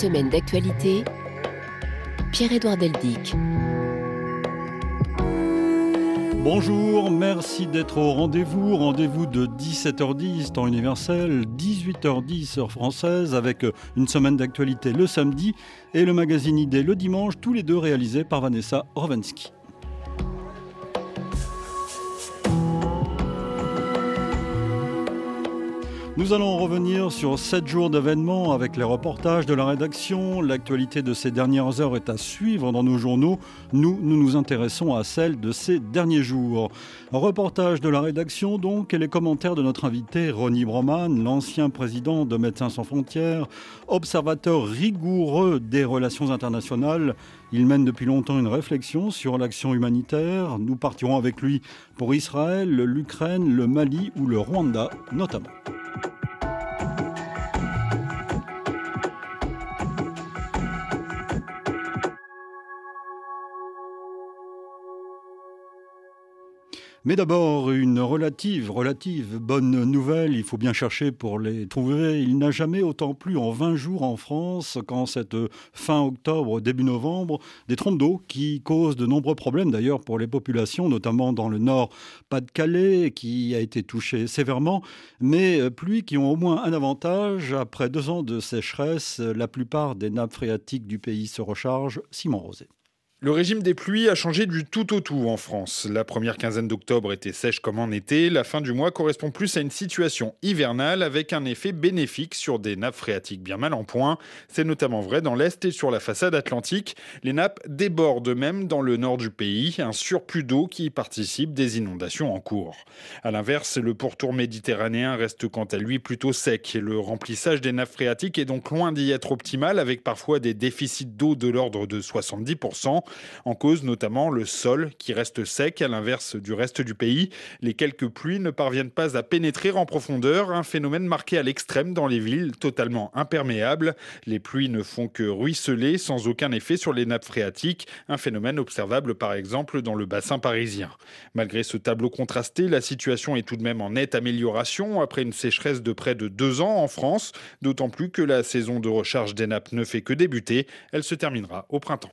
Semaine d'actualité. Pierre-Édouard Deldic. Bonjour, merci d'être au rendez-vous. Rendez-vous de 17h10 temps universel, 18h10 heure française, avec une semaine d'actualité le samedi et le magazine Idée le dimanche, tous les deux réalisés par Vanessa Rovensky. Nous allons revenir sur 7 jours d'événements avec les reportages de la rédaction. L'actualité de ces dernières heures est à suivre dans nos journaux. Nous, nous nous intéressons à celle de ces derniers jours. Reportage de la rédaction donc et les commentaires de notre invité Ronnie Broman, l'ancien président de Médecins sans frontières, observateur rigoureux des relations internationales. Il mène depuis longtemps une réflexion sur l'action humanitaire. Nous partirons avec lui pour Israël, l'Ukraine, le Mali ou le Rwanda notamment. Mais d'abord, une relative, relative bonne nouvelle. Il faut bien chercher pour les trouver. Il n'a jamais autant plu en 20 jours en France qu'en cette fin octobre, début novembre. Des trompes d'eau qui causent de nombreux problèmes d'ailleurs pour les populations, notamment dans le nord Pas-de-Calais, qui a été touché sévèrement. Mais pluies qui ont au moins un avantage. Après deux ans de sécheresse, la plupart des nappes phréatiques du pays se rechargent. Simon Rosé. Le régime des pluies a changé du tout au tout en France. La première quinzaine d'octobre était sèche comme en été. La fin du mois correspond plus à une situation hivernale avec un effet bénéfique sur des nappes phréatiques bien mal en point. C'est notamment vrai dans l'Est et sur la façade atlantique. Les nappes débordent même dans le nord du pays, un surplus d'eau qui participe des inondations en cours. A l'inverse, le pourtour méditerranéen reste quant à lui plutôt sec. Le remplissage des nappes phréatiques est donc loin d'y être optimal avec parfois des déficits d'eau de l'ordre de 70%. En cause notamment le sol qui reste sec à l'inverse du reste du pays. Les quelques pluies ne parviennent pas à pénétrer en profondeur, un phénomène marqué à l'extrême dans les villes totalement imperméables. Les pluies ne font que ruisseler sans aucun effet sur les nappes phréatiques, un phénomène observable par exemple dans le bassin parisien. Malgré ce tableau contrasté, la situation est tout de même en nette amélioration après une sécheresse de près de deux ans en France, d'autant plus que la saison de recharge des nappes ne fait que débuter, elle se terminera au printemps.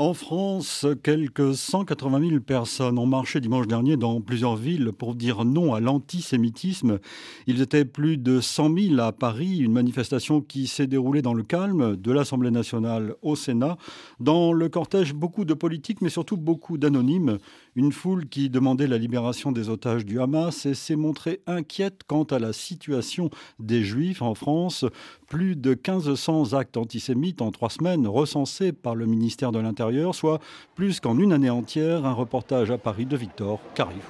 En France, quelques 180 000 personnes ont marché dimanche dernier dans plusieurs villes pour dire non à l'antisémitisme. Ils étaient plus de 100 000 à Paris, une manifestation qui s'est déroulée dans le calme de l'Assemblée nationale au Sénat. Dans le cortège, beaucoup de politiques, mais surtout beaucoup d'anonymes. Une foule qui demandait la libération des otages du Hamas et s'est montrée inquiète quant à la situation des Juifs en France. Plus de 1500 actes antisémites en trois semaines recensés par le ministère de l'Intérieur, soit plus qu'en une année entière. Un reportage à Paris de Victor Carriou.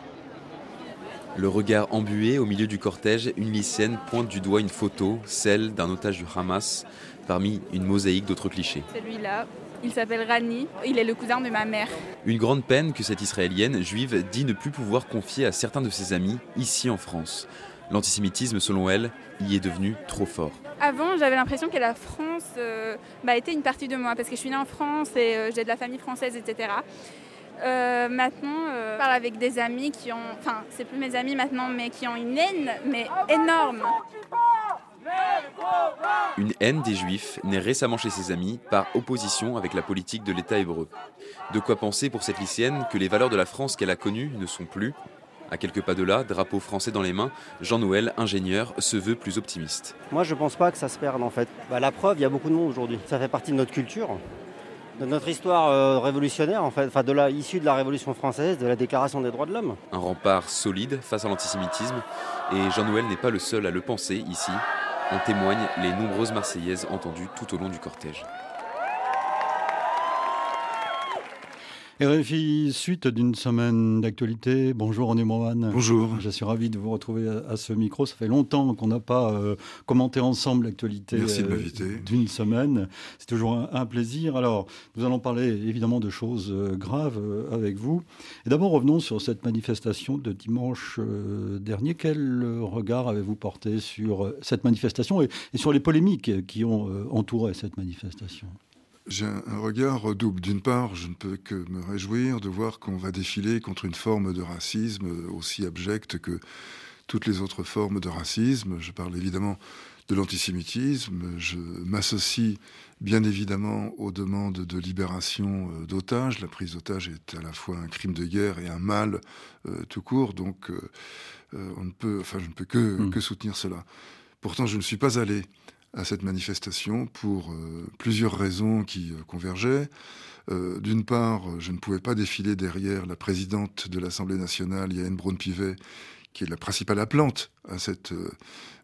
Le regard embué au milieu du cortège, une lycéenne pointe du doigt une photo, celle d'un otage du Hamas, parmi une mosaïque d'autres clichés. Celui-là, il s'appelle Rani, il est le cousin de ma mère. Une grande peine que cette Israélienne juive dit ne plus pouvoir confier à certains de ses amis ici en France. L'antisémitisme, selon elle, y est devenu trop fort. Avant, j'avais l'impression que la France euh, bah, était une partie de moi, parce que je suis née en France et euh, j'ai de la famille française, etc. Euh, maintenant, je parle avec des amis qui ont, enfin, c'est plus mes amis maintenant, mais qui ont une haine, mais énorme. Une haine des juifs née récemment chez ses amis par opposition avec la politique de l'État hébreu. De quoi penser pour cette lycéenne que les valeurs de la France qu'elle a connues ne sont plus à quelques pas de là, drapeau français dans les mains, Jean-Noël, ingénieur, se veut plus optimiste. Moi, je pense pas que ça se perde en fait. Bah, la preuve, il y a beaucoup de monde aujourd'hui. Ça fait partie de notre culture, de notre histoire euh, révolutionnaire en fait, enfin de la issue de la Révolution française, de la Déclaration des droits de l'homme. Un rempart solide face à l'antisémitisme, et Jean-Noël n'est pas le seul à le penser ici. En témoignent les nombreuses Marseillaises entendues tout au long du cortège. RFI, suite d'une semaine d'actualité. Bonjour René Mohan. Bonjour. Je suis ravi de vous retrouver à, ce micro. Ça fait longtemps qu'on n'a pas euh, commenté ensemble l'actualité euh, d'une semaine. C'est toujours un, un, plaisir. Alors, nous allons parler évidemment de choses euh, graves avec vous. Et d'abord, revenons sur cette manifestation de dimanche dernier. Quel regard avez-vous porté sur cette manifestation et, et, sur les polémiques qui ont entouré cette manifestation? J'ai un regard double. D'une part, je ne peux que me réjouir de voir qu'on va défiler contre une forme de racisme aussi abjecte que toutes les autres formes de racisme. Je parle évidemment de l'antisémitisme. Je m'associe bien évidemment aux demandes de libération euh, d'otages. La prise d'otages est à la fois un crime de guerre et un mal euh, tout court. Donc, euh, on ne peut, enfin, je ne peux que, hmm. que soutenir cela. Pourtant, je ne suis pas allé à cette manifestation pour euh, plusieurs raisons qui euh, convergeaient. Euh, d'une part, je ne pouvais pas défiler derrière la présidente de l'Assemblée nationale, Yael Braun-Pivet, qui est la principale appelante à cette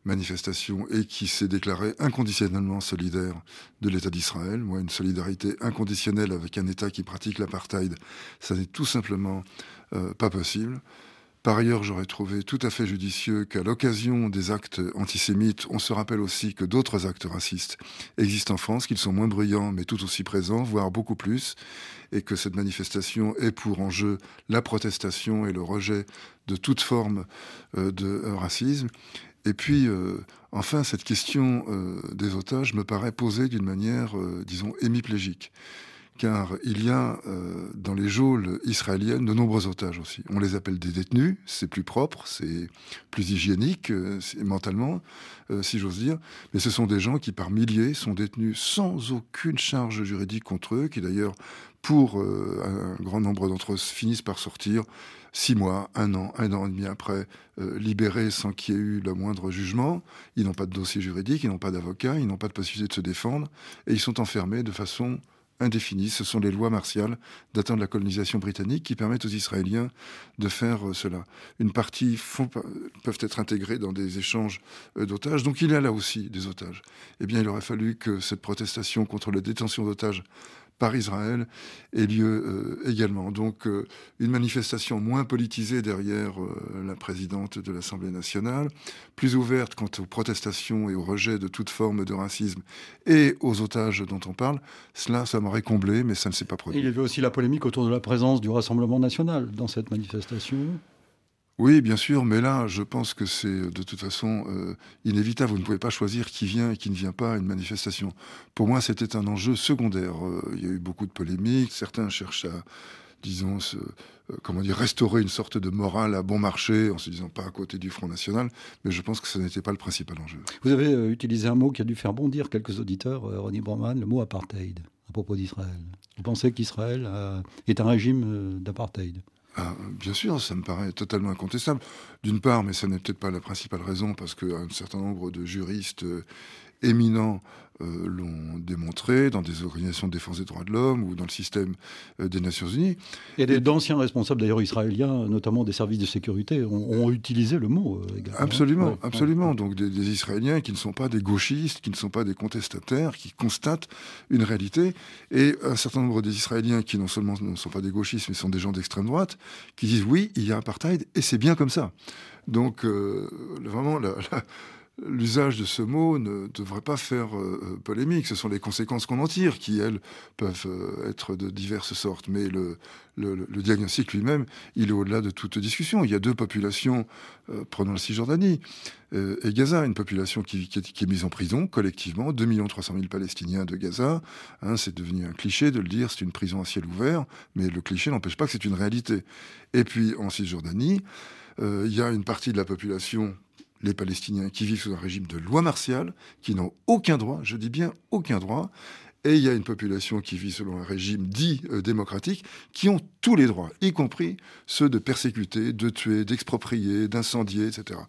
manifestation et qui s'est déclarée inconditionnellement solidaire de l'État d'Israël. Moi, une solidarité inconditionnelle avec un État qui pratique l'apartheid, ça n'est tout simplement pas possible. Par ailleurs, j'aurais trouvé tout à fait judicieux qu'à l'occasion des actes antisémites, on se rappelle aussi que d'autres actes racistes existent en France, qu'ils sont moins bruyants mais tout aussi présents, voire beaucoup plus, et que cette manifestation est pour enjeu la protestation et le rejet de toute forme euh, de racisme. Et puis, euh, enfin, cette question euh, des otages me paraît posée d'une manière, disons, hémiplégique car il y a euh, dans les geôles israéliennes de nombreux otages aussi. On les appelle des détenus, c'est plus propre, c'est plus hygiénique euh, mentalement, euh, si j'ose dire, mais ce sont des gens qui par milliers sont détenus sans aucune charge juridique contre eux, qui d'ailleurs, pour un grand nombre d'entre eux, finissent par sortir six mois, un an, un an et demi après, libérés sans qu'il y ait eu le moindre jugement. Ils n'ont pas de dossier juridique, ils n'ont pas d'avocat, ils n'ont pas de possibilité de se défendre, et ils sont enfermés de façon indéfinie. Ce sont les lois martiales datant de la colonisation britannique qui permettent aux Israéliens de faire euh, cela. Une partie peuvent être intégrées dans des échanges euh, d'otages. Donc il y a là aussi des otages. Eh bien, il aurait fallu que cette protestation contre la détention d'otages par Israël ait lieu euh, également. Donc euh, une manifestation moins politisée derrière euh, la présidente de l'Assemblée nationale, plus ouverte quant aux protestations et au rejet de toute forme de racisme et aux otages dont on parle, cela, ça m'aurait comblé, mais ça ne s'est pas produit. il y avait aussi la polémique autour de la présence du Rassemblement national dans cette manifestation. Oui, bien sûr, mais là, je pense que c'est de toute façon euh, inévitable. Vous ne pouvez pas choisir qui vient et qui ne vient pas à une manifestation. Pour moi, c'était un enjeu secondaire. Euh, il y a eu beaucoup de polémiques. Certains cherchent à, disons, euh, comment dire, restaurer une sorte de morale à bon marché en se disant pas à côté du Front National. Mais je pense que ce n'était pas le principal enjeu. Vous avez utilisé un mot qui a dû faire bondir quelques auditeurs, Ronnie Broman, le mot apartheid, à propos d'Israël. Vous pensez qu'Israël est un régime d'apartheid? Ah, bien sûr, ça me paraît totalement incontestable. D'une part, mais ça n'est peut-être pas la principale raison, parce qu'un certain nombre de juristes euh, éminents euh, l'ont démontré dans des organisations de défense des droits de l'homme ou dans le système euh, des Nations Unies. A d'anciens responsables d'ailleurs israéliens, notamment des services de sécurité, ont, utilisé le mot euh, également. Absolument, absolument. Donc des, Israéliens qui ne sont pas des gauchistes, qui ne sont pas des contestataires, qui constatent une réalité. Et un certain nombre des Israéliens qui non seulement ne sont pas des gauchistes, mais sont des gens d'extrême droite, qui disent oui, il y a apartheid et c'est bien comme ça. Donc vraiment, la l'usage de ce mot ne devrait pas faire euh, euh, polémique. Ce sont les conséquences qu'on en tire qui, elles, peuvent euh, être de diverses sortes. Mais le, diagnostic lui-même, il est au-delà de toute discussion. Il y a deux populations, prenons la Cisjordanie et Gaza, une population qui, est, mise en prison collectivement, 2 300 000 Palestiniens de Gaza. Hein, c'est devenu un cliché de le dire, c'est une prison à ciel ouvert, mais le cliché n'empêche pas que c'est une réalité. Et puis en Cisjordanie, il y a une partie de la population les Palestiniens qui vivent sous un régime de loi martiale, qui n'ont aucun droit, je dis bien aucun droit, et il y a une population qui vit selon un régime dit euh, démocratique, qui ont tous les droits, y compris ceux de persécuter, de tuer, d'exproprier, d'incendier, etc.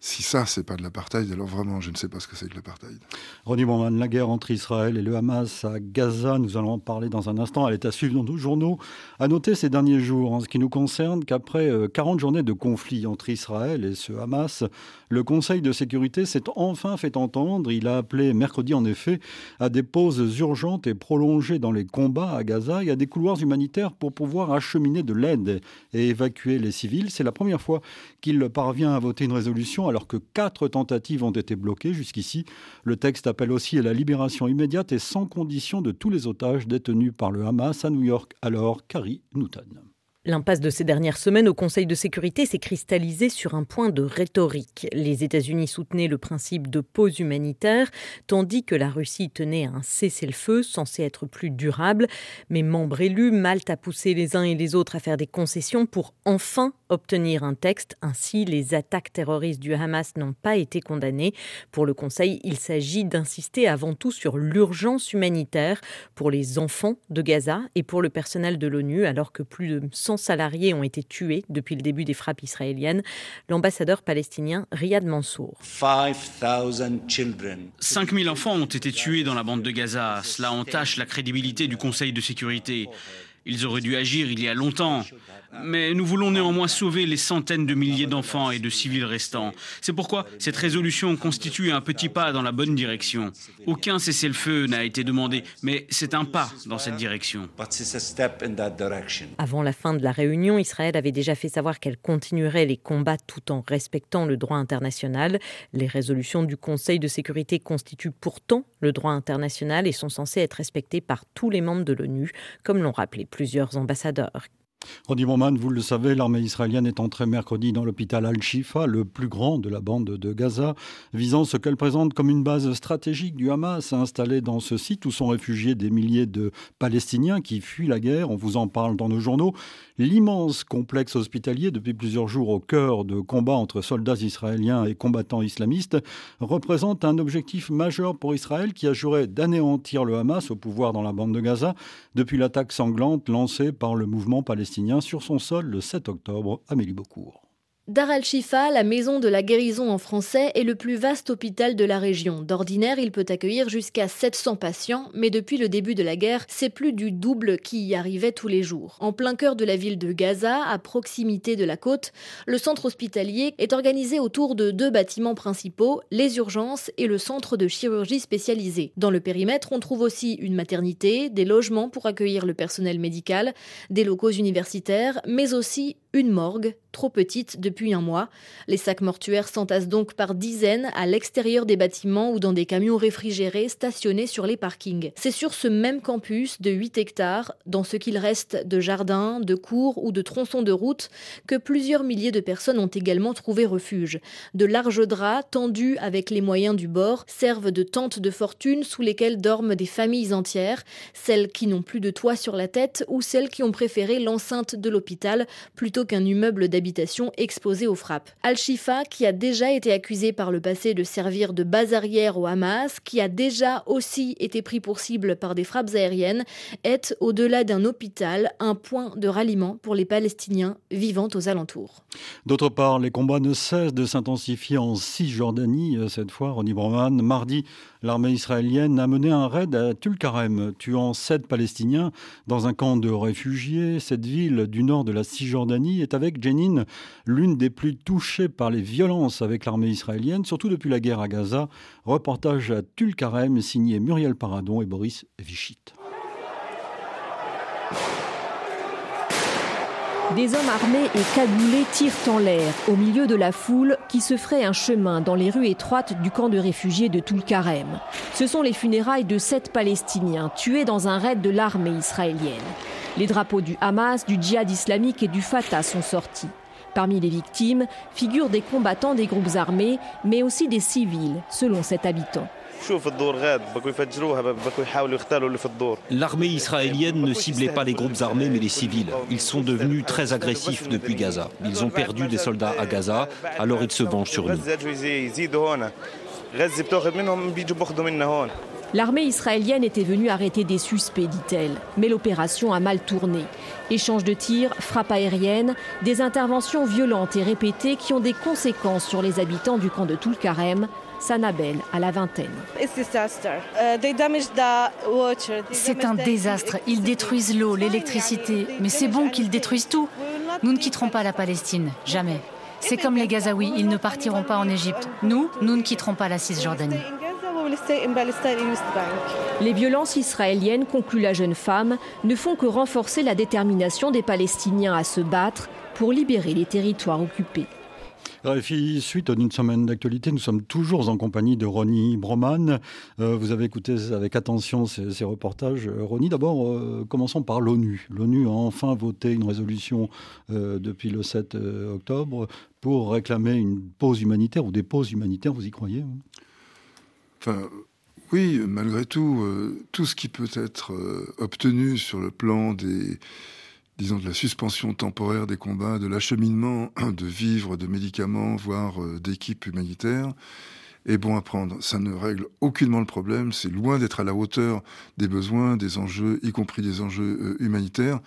Si ça, c'est pas de l'apartheid, alors vraiment, je ne sais pas ce que c'est que l'apartheid. Ronnie Bowman, la guerre entre Israël et le Hamas à Gaza, nous allons en parler dans un instant. Elle est à suivre dans nos journaux. À noter ces derniers jours, en ce qui nous concerne, qu'après 40 euh, journées de conflit entre Israël et ce Hamas, le Conseil de sécurité s'est enfin fait entendre. Il a appelé mercredi, en effet, à des pauses urgentes et prolongées dans les combats à Gaza et à des couloirs humanitaires pour pouvoir acheminer de l'aide et évacuer les civils. C'est la première fois qu'il parvient à voter une résolution alors que quatre tentatives ont été bloquées jusqu'ici. Le texte appelle aussi à la libération immédiate et sans condition de tous les otages détenus par le Hamas à New York. Alors, Carrie Newton. L'impasse de ces dernières semaines au Conseil de sécurité s'est cristallisée sur un point de rhétorique. Les États-Unis soutenaient le principe de pause humanitaire, tandis que la Russie tenait à un cessez-le-feu censé être plus durable. Mais membres élus, Malte a poussé les uns et les autres à faire des concessions pour enfin obtenir un texte. Ainsi, les attaques terroristes du Hamas n'ont pas été condamnées. Pour le Conseil, il s'agit d'insister avant tout sur l'urgence humanitaire pour les enfants de Gaza et pour le personnel de l'ONU, alors que plus de 100 salariés ont été tués depuis le début des frappes israéliennes. L'ambassadeur palestinien Riyad Mansour. 5000 enfants ont été tués dans la bande de Gaza. Cela entache la crédibilité du Conseil de sécurité. Ils auraient dû agir il y a longtemps. Mais nous voulons néanmoins sauver les centaines de milliers d'enfants et de civils restants. C'est pourquoi cette résolution constitue un petit pas dans la bonne direction. Aucun cessez-le-feu n'a été demandé, mais c'est un pas dans cette direction. Avant la fin de la réunion, Israël avait déjà fait savoir qu'elle continuerait les combats tout en respectant le droit international. Les résolutions du Conseil de sécurité constituent pourtant le droit international et sont censées être respectées par tous les membres de l'ONU, comme l'ont rappelé plusieurs ambassadeurs. Rodi Moman, vous le savez, l'armée israélienne est entrée mercredi dans l'hôpital Al-Shifa, le plus grand de la bande de Gaza, visant ce qu'elle présente comme une base stratégique du Hamas installée dans ce site où sont réfugiés des milliers de Palestiniens qui fuient la guerre. On vous en parle dans nos journaux. L'immense complexe hospitalier, depuis plusieurs jours au cœur de combats entre soldats israéliens et combattants islamistes, représente un objectif majeur pour Israël qui a juré d'anéantir le Hamas au pouvoir dans la bande de Gaza depuis l'attaque sanglante lancée par le mouvement palestinien sur son sol le 7 octobre. Amélie Beaucourt. Dar al-Shifa, la maison de la guérison en français, est le plus vaste hôpital de la région. D'ordinaire, il peut accueillir jusqu'à 700 patients, mais depuis le début de la guerre, c'est plus du double qui y arrivait tous les jours. En plein cœur de la ville de Gaza, à proximité de la côte, le centre hospitalier est organisé autour de deux bâtiments principaux, les urgences et le centre de chirurgie spécialisée. Dans le périmètre, on trouve aussi une maternité, des logements pour accueillir le personnel médical, des locaux universitaires, mais aussi une morgue, trop petite depuis un mois. Les sacs mortuaires s'entassent donc par dizaines à l'extérieur des bâtiments ou dans des camions réfrigérés stationnés sur les parkings. C'est sur ce même campus de 8 hectares, dans ce qu'il reste de jardins, de cours ou de tronçons de route, que plusieurs milliers de personnes ont également trouvé refuge. De larges draps tendus avec les moyens du bord servent de tentes de fortune sous lesquelles dorment des familles entières, celles qui n'ont plus de toit sur la tête ou celles qui ont préféré l'enceinte de l'hôpital plutôt qu'un immeuble d'habitation exposé aux frappes. Al-Shifa, qui a déjà été accusé par le passé de servir de base arrière au Hamas, qui a déjà aussi été pris pour cible par des frappes aériennes, est, au-delà d'un hôpital, un point de ralliement pour les Palestiniens vivant aux alentours. D'autre part, les combats ne cessent de s'intensifier en Cisjordanie, euh, cette fois, Ronnie Broman. Mardi, l'armée israélienne a mené un raid à Tulkarem, tuant sept Palestiniens dans un camp de réfugiés. Cette ville du nord de la Cisjordanie est avec Jenin l'une des plus touchées par les violences avec l'armée israélienne, surtout depuis la guerre à Gaza. Reportage à Tulkarem signé Muriel Paradon et Boris Vichit. Des hommes armés et cagoulés tirent en l'air au milieu de la foule qui se ferait un chemin dans les rues étroites du camp de réfugiés de Tulkarem. Ce sont les funérailles de sept Palestiniens tués dans un raid de l'armée israélienne. Les drapeaux du Hamas, du djihad islamique et du Fatah sont sortis. Parmi les victimes figurent des combattants des groupes armés, mais aussi des civils, selon cet habitant. L'armée israélienne ne ciblait pas les groupes armés mais les civils. Ils sont devenus très agressifs depuis Gaza. Ils ont perdu des soldats à Gaza, alors ils se vengent sur nous. L'armée israélienne était venue arrêter des suspects, dit-elle, mais l'opération a mal tourné. Échange de tirs, frappes aériennes, des interventions violentes et répétées qui ont des conséquences sur les habitants du camp de Tulkarem, Sanabel à la vingtaine. C'est un désastre. Ils détruisent l'eau, l'électricité. Mais c'est bon qu'ils détruisent tout. Nous ne quitterons pas la Palestine, jamais. C'est comme les Gazaouis, ils ne partiront pas en Égypte. Nous, nous ne quitterons pas la Cisjordanie. Les violences israéliennes, conclut la jeune femme, ne font que renforcer la détermination des Palestiniens à se battre pour libérer les territoires occupés. Suite d'une semaine d'actualité, nous sommes toujours en compagnie de Ronnie Broman. Euh, vous avez écouté avec attention ces, reportages. Euh, Ronnie, d'abord, euh, commençons par l'ONU. L'ONU a enfin voté une résolution depuis le 7 octobre pour réclamer une pause humanitaire ou des pauses humanitaires. Vous y croyez hein? Enfin, oui, malgré tout, tout ce qui peut être obtenu sur le plan des disons, de la suspension temporaire des combats, de l'acheminement de vivres, de médicaments, voire euh, d'équipes humanitaires, est bon à prendre. Ça ne règle aucunement le problème, c'est loin d'être à la hauteur des besoins, des enjeux, y compris des enjeux euh, humanitaires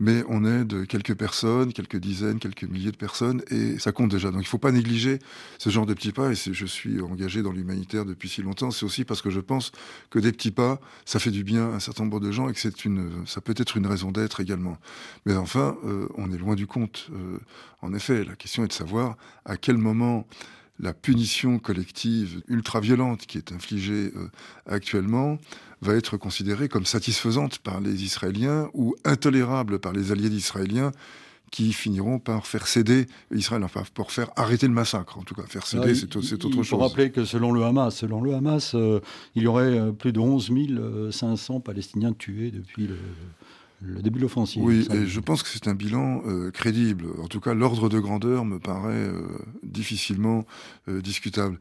mais on aide quelques personnes, quelques dizaines, quelques milliers de personnes, et ça compte déjà. Donc il ne faut pas négliger ce genre de petits pas, et je suis engagé dans l'humanitaire depuis si longtemps, c'est aussi parce que je pense que des petits pas, ça fait du bien à un certain nombre de gens, et que ça peut être une raison d'être également. Mais enfin, euh, on est loin du compte. Euh, en effet, la question est de savoir à quel moment la punition collective ultra-violente qui est infligée euh, actuellement va être considérée comme satisfaisante par les Israéliens ou intolérable par les alliés d'Israéliens qui finiront par faire céder Israël, enfin pour faire arrêter le massacre, en tout cas. Faire céder, c'est autre chose. Il faut rappeler que selon le Hamas, selon le Hamas euh, il y aurait euh, plus de 11 500 Palestiniens tués depuis le, le début de l'offensive. Oui, et je pense que c'est un bilan euh, crédible. En tout cas, l'ordre de grandeur me paraît euh, difficilement euh, discutable.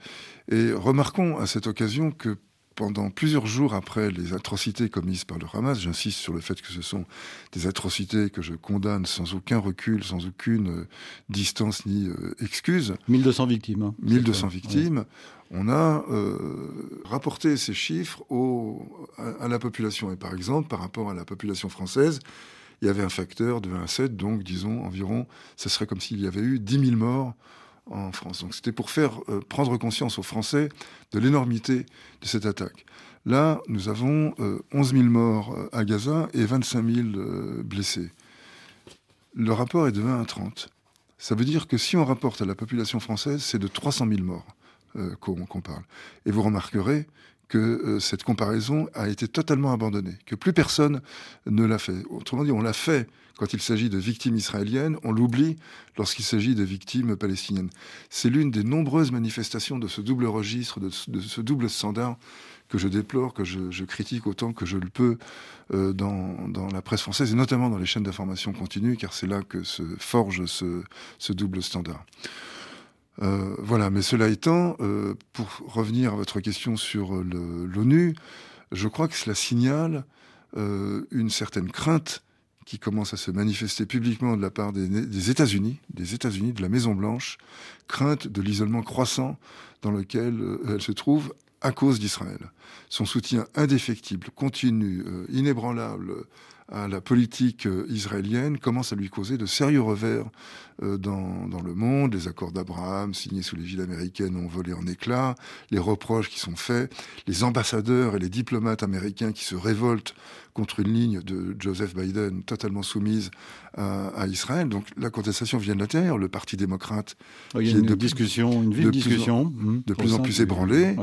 Et remarquons à cette occasion que pendant plusieurs jours après les atrocités commises par le Hamas, j'insiste sur le fait que ce sont des atrocités que je condamne sans aucun recul, sans aucune distance ni excuse. 1200 victimes. 1200 hein. victimes on a euh, rapporté ces chiffres à, la population. Et par exemple, par rapport à la population française, il y avait un facteur de 1 à 7, donc disons environ, ce serait comme s'il y avait eu 10 000 morts en France. Donc c'était pour faire euh, prendre conscience aux Français de l'énormité de cette attaque. Là, nous avons 11 euh, 000 morts à Gaza et 25 000 blessés. Le rapport est de 1 à 30. Ça veut dire que si on rapporte à la population française, c'est de 300 000 morts. Euh, qu'on parle. Et vous remarquerez que euh, cette comparaison a été totalement abandonnée, que plus personne ne l'a fait. Autrement dit, on l'a fait quand il s'agit de victimes israéliennes, on l'oublie lorsqu'il s'agit de victimes palestiniennes. C'est l'une des nombreuses manifestations de ce double registre, de, ce double standard que je déplore, que je, critique autant que je le peux euh, dans, la presse française et notamment dans les chaînes d'information continue, car c'est là que se forge ce double standard. Euh, voilà, mais cela étant, euh, pour revenir à votre question sur l'ONU, je crois que cela signale euh, une certaine crainte qui commence à se manifester publiquement de la part des, États-Unis, des États-Unis, de la Maison Blanche, crainte de l'isolement croissant dans lequel elle se trouve à cause d'Israël. Son soutien indéfectible, continu, inébranlable à la politique israélienne commence à lui causer de sérieux revers euh, dans, dans, le monde. Les accords d'Abraham signés sous les villes américaines ont volé en éclats. Les reproches qui sont faits, les ambassadeurs et les diplomates américains qui se révoltent contre une ligne de Joseph Biden totalement soumise à, Israël. Donc la contestation vient de l'intérieur. Le Parti démocrate, il y a une de, discussion, une vive discussion, mmh, de plus en plus ébranlée.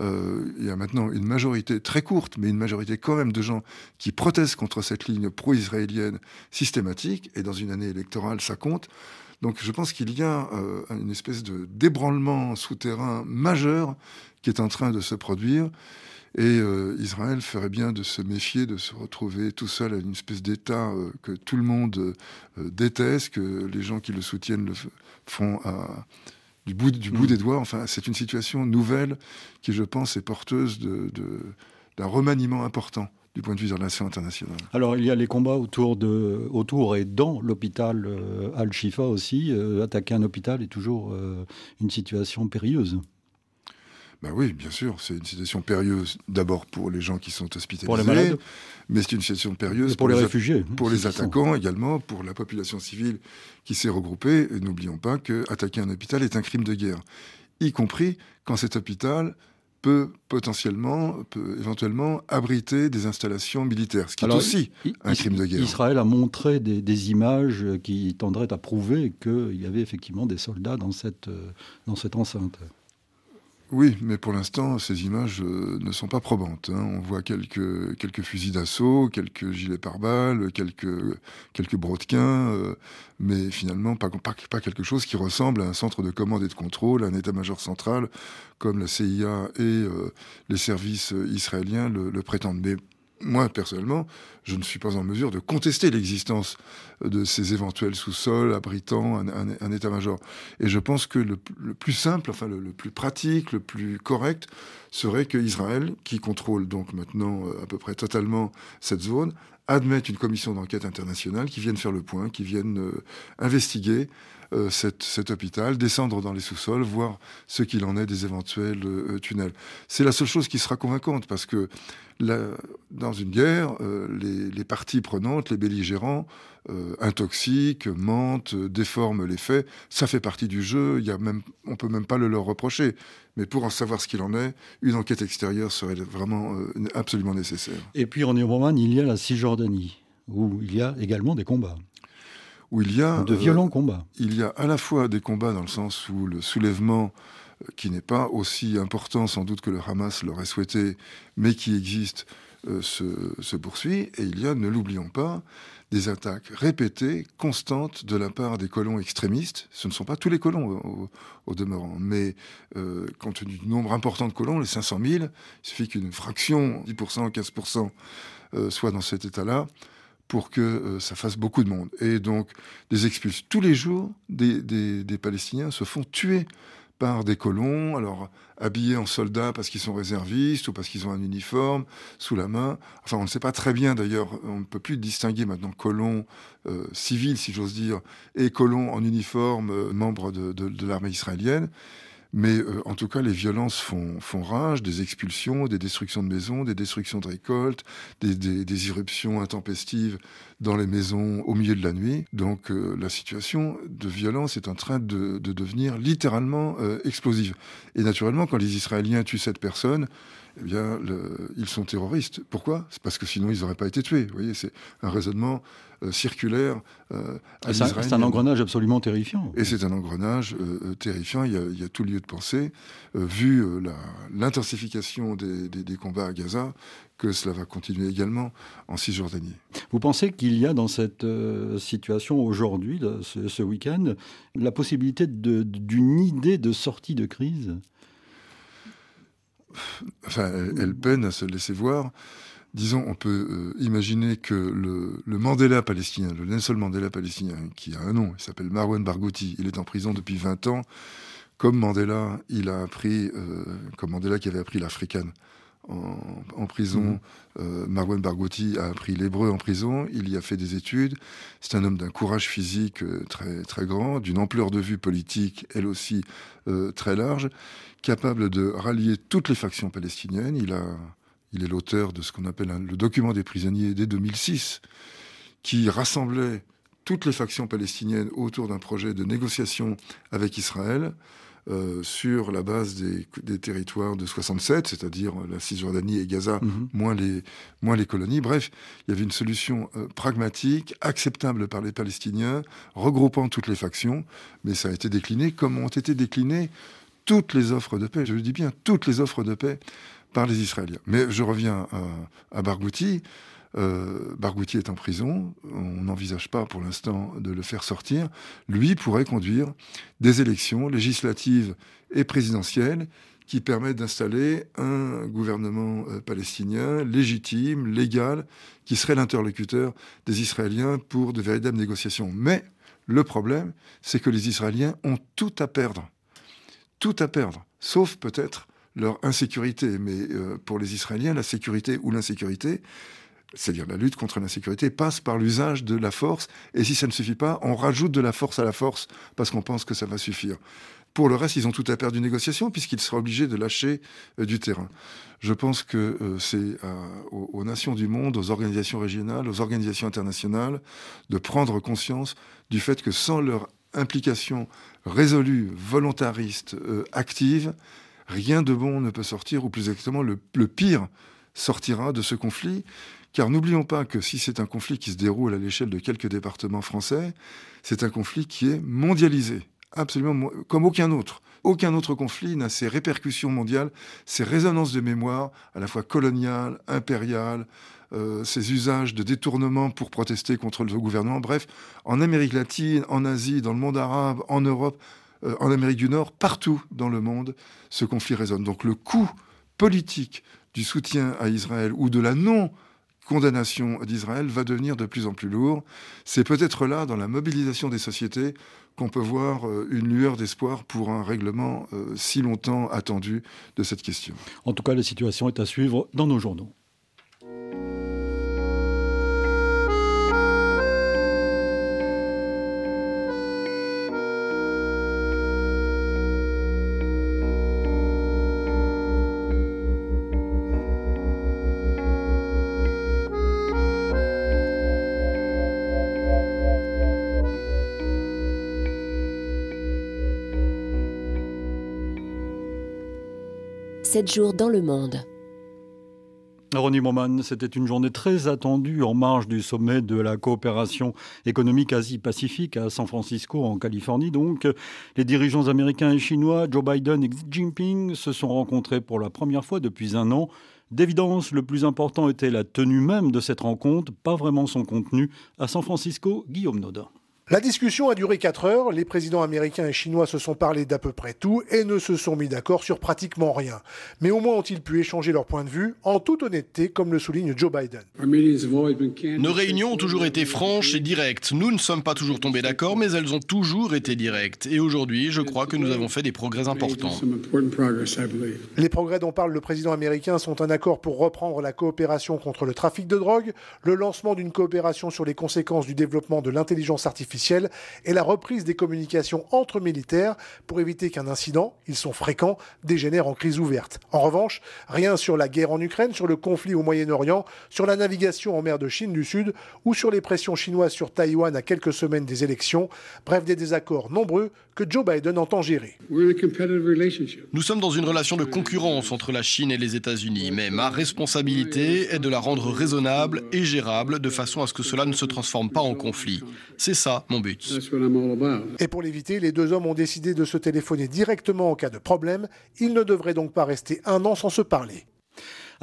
Euh, il y a maintenant une majorité très courte, mais une majorité quand même de gens qui protestent contre cette ligne pro-israélienne systématique. Et dans une année électorale, ça compte. Donc je pense qu'il y a euh, une espèce de débranlement souterrain majeur qui est en train de se produire. Et euh, Israël ferait bien de se méfier, de se retrouver tout seul à une espèce d'État euh, que tout le monde déteste, que les gens qui le soutiennent le font à, du bout, du bout mm. des doigts. Enfin, c'est une situation nouvelle qui, je pense, est porteuse d'un de, remaniement important du point de vue des relations internationales. Alors il y a les combats autour, de, autour et dans l'hôpital euh, Al-Shifa aussi. Euh, attaquer un hôpital est toujours euh, une situation périlleuse. Ben oui, bien sûr, c'est une situation périlleuse d'abord pour les gens qui sont hospitalisés, pour les malades. mais c'est une situation périlleuse pour, les, réfugiés, pour les attaquants également, pour la population civile qui s'est regroupée. Et n'oublions pas que attaquer un hôpital est un crime de guerre, y compris quand cet hôpital peut potentiellement, peut éventuellement abriter des installations militaires, ce qui est aussi un crime de guerre. Israël a montré des, images qui tendraient à prouver qu'il y avait effectivement des soldats dans cette, euh, dans cette enceinte. Oui, mais pour l'instant, ces images euh, ne sont pas probantes. Hein. On voit quelques, quelques fusils d'assaut, quelques gilets pare-balles, quelques, quelques brodequins, euh, mais finalement pas, quelque chose qui ressemble à un centre de commande et de contrôle, un état-major central, comme la CIA et euh, les services israéliens le, le prétendent. Mais moi, personnellement, je ne suis pas en mesure de contester l'existence de ces éventuels sous-sols abritant un, état-major. Et je pense que le, plus simple, enfin le, plus pratique, le plus correct, serait que Israël, qui contrôle donc maintenant euh, à peu près totalement cette zone, admette une commission d'enquête internationale qui vienne faire le point, qui vienne euh, investiguer euh, cet hôpital, descendre dans les sous-sols, voir ce qu'il en est des éventuels tunnels. C'est la seule chose qui sera convaincante, parce que dans une guerre, euh, les, parties prenantes, les belligérants, euh, intoxiquent, mentent, déforment les faits. Ça fait partie du jeu. Il y a même, on peut même pas le leur reprocher. Mais pour en savoir ce qu'il en est, une enquête extérieure serait vraiment euh, absolument nécessaire. Et puis en Iran, il y a la Cisjordanie, où il y a également des combats. Où il y a de violents combats. Il y a à la fois des combats dans le sens où le soulèvement qui n'est pas aussi important sans doute que le Hamas l'aurait souhaité, mais qui existe, euh, se, poursuit. Et il y a, ne l'oublions pas, des attaques répétées, constantes de la part des colons extrémistes. Ce ne sont pas tous les colons au, demeurant, mais euh, compte tenu du nombre important de colons, les 500 000, il suffit qu'une fraction, 10%, 15%, euh, soit dans cet état-là pour que ça fasse beaucoup de monde. Et donc, des expulsions. Tous les jours, des, des Palestiniens se font tuer par des colons, alors habillés en soldats parce qu'ils sont réservistes ou parce qu'ils ont un uniforme sous la main. Enfin, on ne sait pas très bien d'ailleurs, on ne peut plus distinguer maintenant colons euh, civils, si j'ose dire, et colons en uniforme, euh, membres de l'armée israélienne. Mais euh, en tout cas, les violences font, font, rage, des expulsions, des destructions de maisons, des destructions de récoltes, des, des, des irruptions intempestives dans les maisons au milieu de la nuit. Donc euh, la situation de violence est en train de, de devenir littéralement euh, explosive. Et naturellement, quand les Israéliens tuent cette personne, eh bien, le, ils sont terroristes. Pourquoi? C'est parce que sinon, ils n'auraient pas été tués. Vous voyez, c'est un raisonnement euh, circulaire euh, C'est un, engrenage absolument terrifiant. Et c'est un engrenage euh, terrifiant. Il y, a, il y, a, tout lieu de penser, vu l'intensification des, des, des, combats à Gaza, que cela va continuer également en Cisjordanie. Vous pensez qu'il y a dans cette situation aujourd'hui, ce, ce week-end, la possibilité d'une idée de sortie de crise? Elle, peine à se laisser voir. Disons, on peut euh, imaginer que le, Mandela palestinien, le Nelson Mandela palestinien, qui a un nom, il s'appelle Marwan Barghouti, il est en prison depuis 20 ans. Comme Mandela, il a appris, euh, comme Mandela qui avait appris l'africaine en, prison. Mm-hmm. Euh, Marwan Barghouti a appris l'hébreu en prison. Il y a fait des études. C'est un homme d'un courage physique très très grand, d'une ampleur de vue politique, elle aussi très large capable de rallier toutes les factions palestiniennes. Il, a, il est l'auteur de ce qu'on appelle le document des prisonniers dès 2006, qui rassemblait toutes les factions palestiniennes autour d'un projet de négociation avec Israël. Euh, sur la base des, des, territoires de 67, c'est-à-dire la Cisjordanie et Gaza, mhm. moins, les, moins les colonies. Bref, il y avait une solution euh, pragmatique, acceptable par les Palestiniens, regroupant toutes les factions, mais ça a été décliné comme ont été déclinées toutes les offres de paix, je le dis bien, toutes les offres de paix par les Israéliens. Mais je reviens à, à Barghouti. Euh, Barghouti est en prison, on n'envisage pas pour l'instant de le faire sortir. Lui pourrait conduire des élections législatives et présidentielles qui permettent d'installer un gouvernement euh, palestinien légitime, légal, qui serait l'interlocuteur des Israéliens pour de véritables négociations. Mais le problème, c'est que les Israéliens ont tout à perdre tout à perdre, sauf peut-être leur insécurité. Mais euh, pour les Israéliens, la sécurité ou l'insécurité, c'est-à-dire la lutte contre l'insécurité, passe par l'usage de la force. Et si ça ne suffit pas, on rajoute de la force à la force parce qu'on pense que ça va suffire. Pour le reste, ils ont tout à perdre d'une négociation puisqu'ils seraient obligés de lâcher euh, du terrain. Je pense que euh, c'est aux, aux, nations du monde, aux organisations régionales, aux organisations internationales de prendre conscience du fait que sans leur implication résolue, volontariste, euh, active, rien de bon ne peut sortir, ou plus exactement, le, pire sortira de ce conflit. Car n'oublions pas que si c'est un conflit qui se déroule à l'échelle de quelques départements français, c'est un conflit qui est mondialisé, absolument comme aucun autre. Aucun autre conflit n'a ces répercussions mondiales, ces résonances de mémoire, à la fois coloniales, impériales, euh, ces usages de détournement pour protester contre le gouvernement. Bref, en Amérique latine, en Asie, dans le monde arabe, en Europe, euh, en Amérique du Nord, partout dans le monde, ce conflit résonne. Donc le coût politique du soutien à Israël ou de la non condamnation d'Israël va devenir de plus en plus lourd. C'est peut-être là, dans la mobilisation des sociétés, qu'on peut voir euh, une lueur d'espoir pour un règlement euh, si longtemps attendu de cette question. En tout cas, la situation est à suivre dans nos journaux. Sept jours dans le monde. Ronnie Moman, c'était une journée très attendue en marge du sommet de la coopération économique Asie-Pacifique à San Francisco, en Californie. Donc, les dirigeants américains et chinois, Joe Biden et Xi Jinping, se sont rencontrés pour la première fois depuis un an. D'évidence, le plus important était la tenue même de cette rencontre, pas vraiment son contenu. À San Francisco, Guillaume Nodin. La discussion a duré 4 heures, les présidents américains et chinois se sont parlé d'à peu près tout et ne se sont mis d'accord sur pratiquement rien. Mais au moins ont-ils pu échanger leur point de vue en toute honnêteté, comme le souligne Joe Biden. Nos réunions ont toujours été franches et directes. Nous ne sommes pas toujours tombés d'accord, mais elles ont toujours été directes. Et aujourd'hui, je crois que nous avons fait des progrès importants. Les progrès dont parle le président américain sont un accord pour reprendre la coopération contre le trafic de drogue, le lancement d'une coopération sur les conséquences du développement de l'intelligence artificielle et la reprise des communications entre militaires pour éviter qu'un incident, ils sont fréquents, dégénère en crise ouverte. En revanche, rien sur la guerre en Ukraine, sur le conflit au Moyen-Orient, sur la navigation en mer de Chine du Sud ou sur les pressions chinoises sur Taïwan à quelques semaines des élections. Bref, des désaccords nombreux que Joe Biden entend gérer. Nous sommes dans une relation de concurrence entre la Chine et les États-Unis, mais ma responsabilité est de la rendre raisonnable et gérable de façon à ce que cela ne se transforme pas en conflit. C'est ça mon but. Et pour l'éviter, les deux hommes ont décidé de se téléphoner directement en cas de problème. Ils ne devraient donc pas rester un an sans se parler.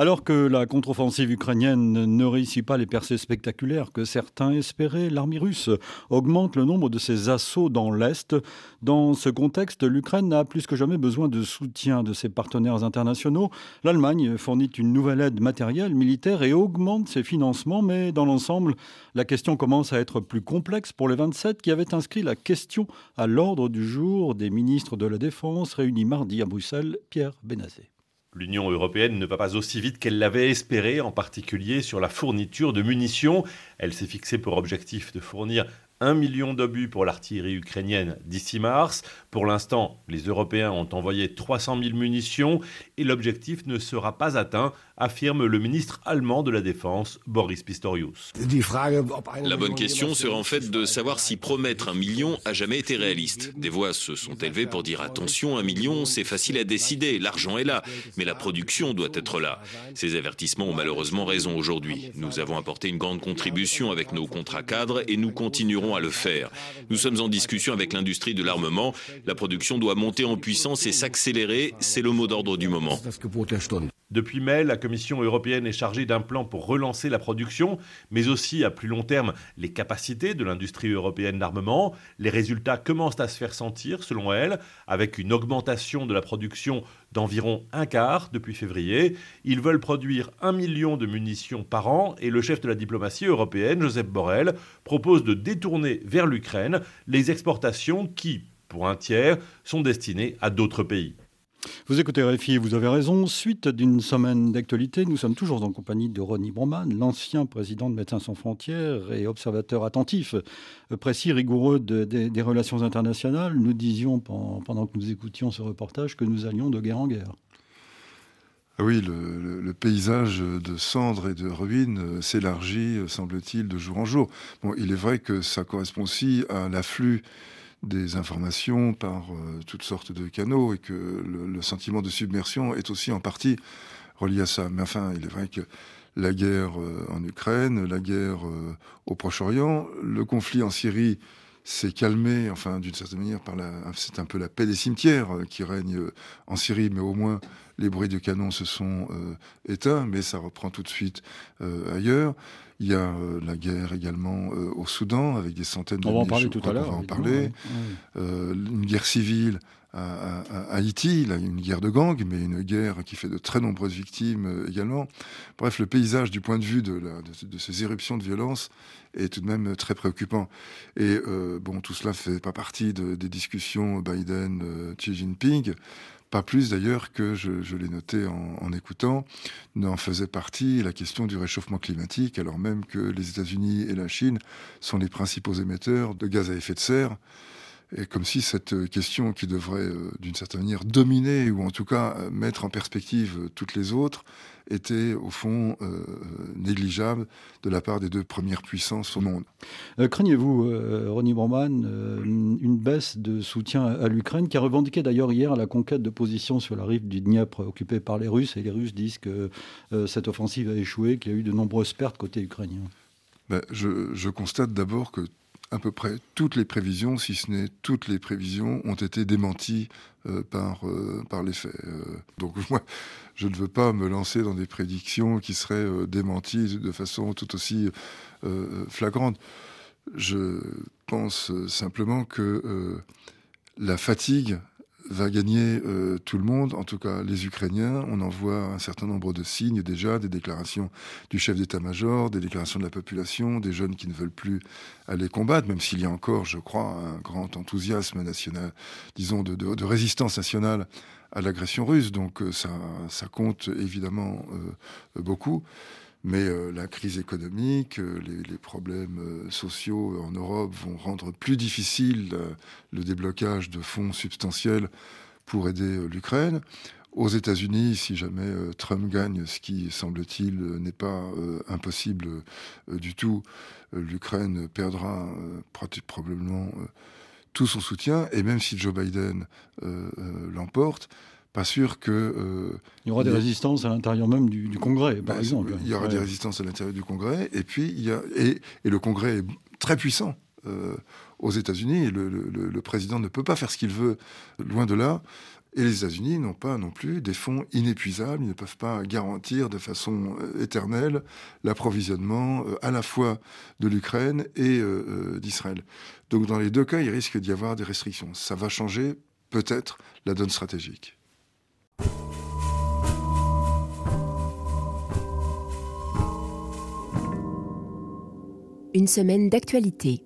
Alors que la contre-offensive ukrainienne ne réussit pas les percées spectaculaires que certains espéraient, l'armée russe augmente le nombre de ses assauts dans l'Est. Dans ce contexte, l'Ukraine a plus que jamais besoin de soutien de ses partenaires internationaux. L'Allemagne fournit une nouvelle aide matérielle, militaire et augmente ses financements, mais dans l'ensemble, la question commence à être plus complexe pour les 27 qui avaient inscrit la question à l'ordre du jour des ministres de la Défense réunis mardi à Bruxelles, Pierre Benazé. L'Union européenne ne va pas aussi vite qu'elle l'avait espéré, en particulier sur la fourniture de munitions. Elle s'est fixée pour objectif de fournir 1 million d'obus pour l'artillerie ukrainienne d'ici mars. Pour l'instant, les Européens ont envoyé 300 000 munitions et l'objectif ne sera pas atteint, affirme le ministre allemand de la Défense, Boris Pistorius. La bonne question sera en fait de savoir si promettre un million a jamais été réaliste. Des voix se sont élevées pour dire attention, un million, c'est facile à décider, l'argent est là, mais la production doit être là. Ces avertissements ont malheureusement raison aujourd'hui. Nous avons apporté une grande contribution avec nos contrats cadres et nous continuerons à le faire. Nous sommes en discussion avec l'industrie de l'armement. La production doit monter en puissance et s'accélérer. C'est le mot d'ordre du moment. Depuis mai, la Commission européenne est chargée d'un plan pour relancer la production, mais aussi à plus long terme les capacités de l'industrie européenne d'armement. Les résultats commencent à se faire sentir, selon elle, avec une augmentation de la production d'environ un quart depuis février. Ils veulent produire un million de munitions par an et le chef de la diplomatie européenne, Joseph Borrell, propose de détourner vers l'Ukraine les exportations qui, pour un tiers, sont destinées à d'autres pays. Vous écoutez RFI, vous avez raison. Suite d'une semaine d'actualité, nous sommes toujours en compagnie de Ronnie Broman, l'ancien président de Médecins sans frontières et observateur attentif, euh, précis, rigoureux des relations internationales. Nous disions pendant que nous écoutions ce reportage que nous allions de guerre en guerre. Ah oui, le, paysage de cendres et de ruines euh, s'élargit, euh, semble-t-il, de jour en jour. Bon, il est vrai que ça correspond aussi à l'afflux des informations par euh, toutes sortes de canaux et que le, sentiment de submersion est aussi en partie relié à ça. Mais enfin, il est vrai que la guerre euh, en Ukraine, la guerre euh, au Proche-Orient, le conflit en Syrie s'est calmé, enfin d'une certaine manière, par la, c'est un peu la paix des cimetières qui règne en Syrie, mais au moins les bruits de canon se sont éteints, mais ça reprend tout de suite ailleurs. Il y a la guerre également au Soudan, avec des centaines de On va en parler tout à l'heure. On va en parler. une guerre civile à, Haïti, une guerre de gang, mais une guerre qui fait de très nombreuses victimes euh, également. Bref, le paysage du point de vue de, de, ces éruptions de violence est tout de même très préoccupant. Et euh, bon, tout cela fait pas partie des discussions Biden-Xi Jinping. Pas plus d'ailleurs que je, l'ai noté en, en écoutant, n'en faisait partie la question du réchauffement climatique, alors même que les États-Unis et la Chine sont les principaux émetteurs de gaz à effet de serre et comme si cette question qui devrait, euh, d'une certaine manière, dominer ou en tout cas euh, mettre en perspective euh, toutes les autres était au fond négligeable de la part des deux premières puissances au monde. craignez-vous, Ronnie Broman, une baisse de soutien à l'Ukraine qui a revendiqué d'ailleurs hier la conquête de positions sur la rive du Dniepr occupée par les Russes et les Russes disent que cette offensive a échoué, qu'il y a eu de nombreuses pertes côté ukrainien? Ben, je, je constate d'abord que à peu près toutes les prévisions, si ce n'est toutes les prévisions, ont été démenties euh, par, euh, par les faits. Euh, donc moi, je ne veux pas me lancer dans des prédictions qui seraient démenties de façon tout aussi flagrante. Je pense simplement que la fatigue va gagner euh, tout le monde, en tout cas les Ukrainiens. On en voit un certain nombre de signes déjà, des déclarations du chef d'état-major, des déclarations de la population, des jeunes qui ne veulent plus aller combattre, même s'il y a encore, je crois, un grand enthousiasme national, disons, de, de, résistance nationale à l'agression russe. Donc euh, ça, ça compte évidemment euh, beaucoup. Mais euh, la crise économique, euh, les, problèmes euh, sociaux en Europe vont rendre plus difficile le déblocage de fonds substantiels pour aider l'Ukraine. Aux États-Unis, si jamais Trump gagne, ce qui semble-t-il n'est pas impossible du tout, l'Ukraine perdra probablement tout son soutien. Et même si Joe Biden l'emporte, pas sûr que... Euh, il y aura des résistances à l'intérieur même du, Congrès, par bah, exemple. Il y aura des résistances à l'intérieur du Congrès, et puis il y a... Et, le Congrès est très puissant euh, aux États-Unis, et le, président ne peut pas faire ce qu'il veut, loin de là. Et les États-Unis n'ont pas non plus des fonds inépuisables, ils ne peuvent pas garantir de façon euh, éternelle l'approvisionnement à la fois de l'Ukraine et d'Israël. Donc dans les deux cas, il risque d'y avoir des restrictions. Ça va changer peut-être la donne stratégique. Une semaine d'actualité.